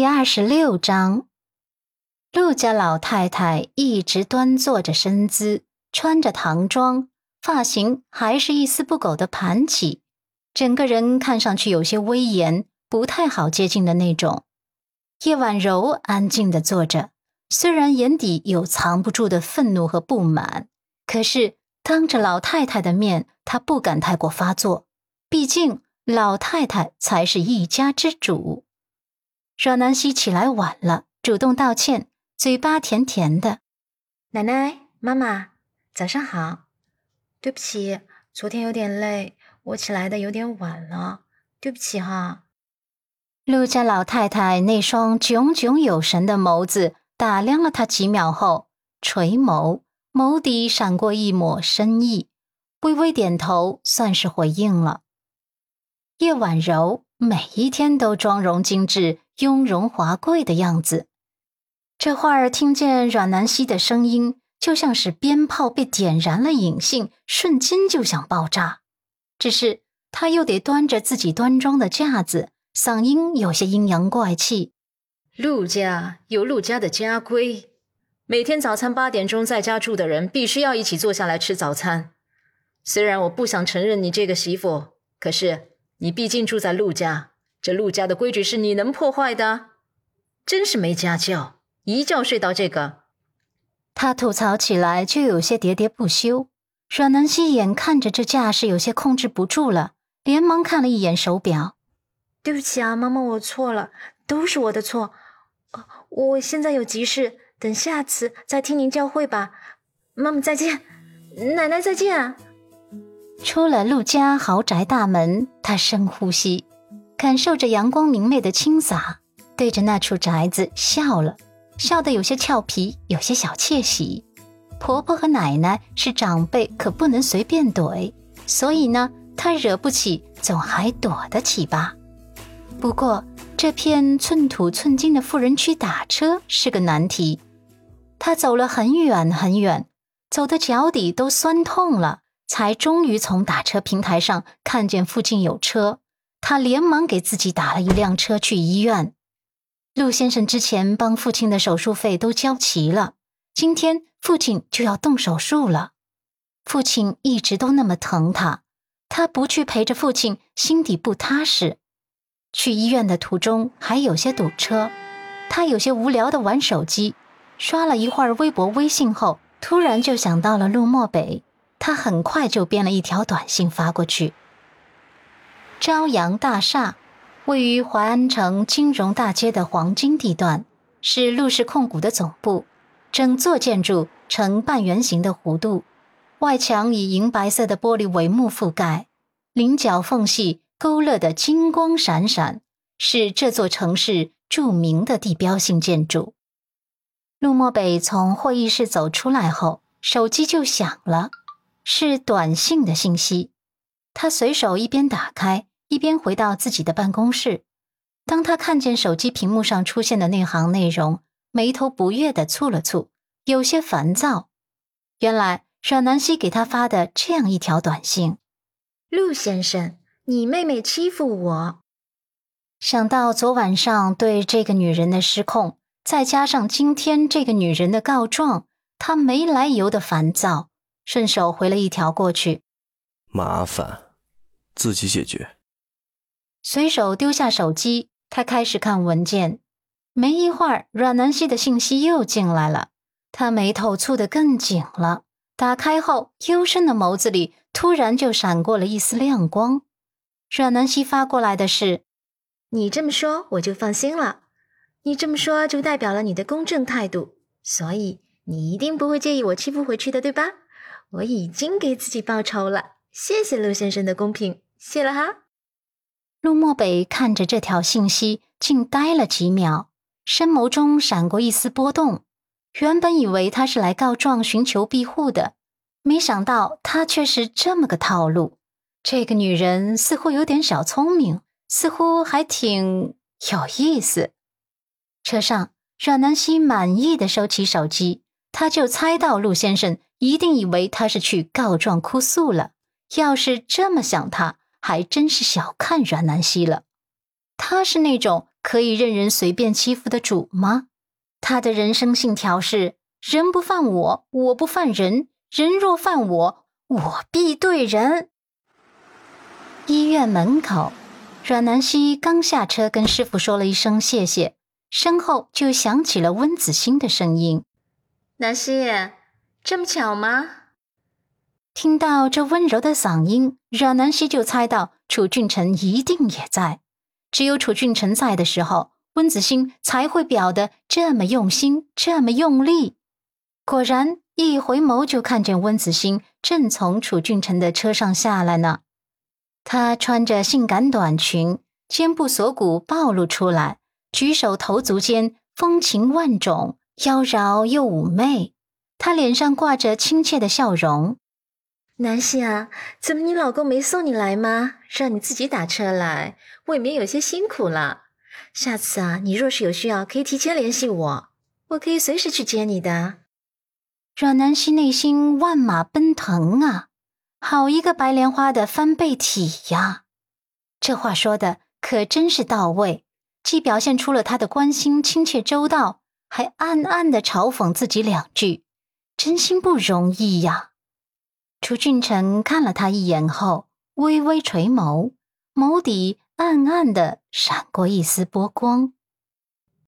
第二十六章，陆家老太太一直端坐着身姿，穿着唐装，发型还是一丝不苟的盘起，整个人看上去有些威严，不太好接近的那种。叶婉柔安静的坐着，虽然眼底有藏不住的愤怒和不满，可是当着老太太的面，她不敢太过发作，毕竟老太太才是一家之主。阮南希起来晚了，主动道歉，嘴巴甜甜的。奶奶、妈妈，早上好。对不起，昨天有点累，我起来的有点晚了，对不起哈。陆家老太太那双炯炯有神的眸子打量了他几秒后，垂眸，眸底闪过一抹深意，微微点头，算是回应了。叶婉柔每一天都妆容精致。雍容华贵的样子，这会儿听见阮南希的声音，就像是鞭炮被点燃了引信，瞬间就想爆炸。只是他又得端着自己端庄的架子，嗓音有些阴阳怪气。陆家有陆家的家规，每天早餐八点钟在家住的人，必须要一起坐下来吃早餐。虽然我不想承认你这个媳妇，可是你毕竟住在陆家。这陆家的规矩是你能破坏的？真是没家教，一觉睡到这个。他吐槽起来就有些喋喋不休。阮南希眼看着这架势有些控制不住了，连忙看了一眼手表。对不起啊，妈妈，我错了，都是我的错。我现在有急事，等下次再听您教诲吧。妈妈再见，奶奶再见。出了陆家豪宅大门，他深呼吸。感受着阳光明媚的清洒，对着那处宅子笑了笑，得有些俏皮，有些小窃喜。婆婆和奶奶是长辈，可不能随便怼，所以呢，她惹不起，总还躲得起吧。不过这片寸土寸金的富人区打车是个难题。她走了很远很远，走的脚底都酸痛了，才终于从打车平台上看见附近有车。他连忙给自己打了一辆车去医院。陆先生之前帮父亲的手术费都交齐了，今天父亲就要动手术了。父亲一直都那么疼他，他不去陪着父亲，心底不踏实。去医院的途中还有些堵车，他有些无聊的玩手机，刷了一会儿微博、微信后，突然就想到了陆漠北，他很快就编了一条短信发过去。朝阳大厦位于淮安城金融大街的黄金地段，是陆氏控股的总部。整座建筑呈半圆形的弧度，外墙以银白色的玻璃帷幕覆盖，棱角缝隙勾勒的金光闪闪，是这座城市著名的地标性建筑。陆漠北从会议室走出来后，手机就响了，是短信的信息。他随手一边打开。一边回到自己的办公室，当他看见手机屏幕上出现的那行内容，眉头不悦的蹙了蹙，有些烦躁。原来阮南希给他发的这样一条短信：“陆先生，你妹妹欺负我。”想到昨晚上对这个女人的失控，再加上今天这个女人的告状，他没来由的烦躁，顺手回了一条过去：“麻烦自己解决。”随手丢下手机，他开始看文件。没一会儿，阮南希的信息又进来了，他眉头蹙得更紧了。打开后，幽深的眸子里突然就闪过了一丝亮光。阮南希发过来的是：“你这么说，我就放心了。你这么说，就代表了你的公正态度，所以你一定不会介意我欺负回去的，对吧？我已经给自己报仇了。谢谢陆先生的公平，谢了哈。”陆漠北看着这条信息，竟呆了几秒，深眸中闪过一丝波动。原本以为他是来告状、寻求庇护的，没想到他却是这么个套路。这个女人似乎有点小聪明，似乎还挺有意思。车上，阮南希满意的收起手机，他就猜到陆先生一定以为他是去告状哭诉了。要是这么想他。还真是小看阮南希了，她是那种可以任人随便欺负的主吗？他的人生信条是：人不犯我，我不犯人；人若犯我，我必对人。医院门口，阮南希刚下车，跟师傅说了一声谢谢，身后就响起了温子欣的声音：“南希，这么巧吗？”听到这温柔的嗓音，阮南希就猜到楚俊辰一定也在。只有楚俊辰在的时候，温子欣才会表得这么用心，这么用力。果然，一回眸就看见温子欣正从楚俊辰的车上下来呢。她穿着性感短裙，肩部锁骨暴露出来，举手投足间风情万种，妖娆又妩媚。她脸上挂着亲切的笑容。南希啊，怎么你老公没送你来吗？让你自己打车来，未免有些辛苦了。下次啊，你若是有需要，可以提前联系我，我可以随时去接你的。阮南希内心万马奔腾啊，好一个白莲花的翻倍体呀！这话说的可真是到位，既表现出了他的关心亲切周到，还暗暗的嘲讽自己两句，真心不容易呀。楚俊臣看了他一眼后，微微垂眸，眸底暗暗的闪过一丝波光。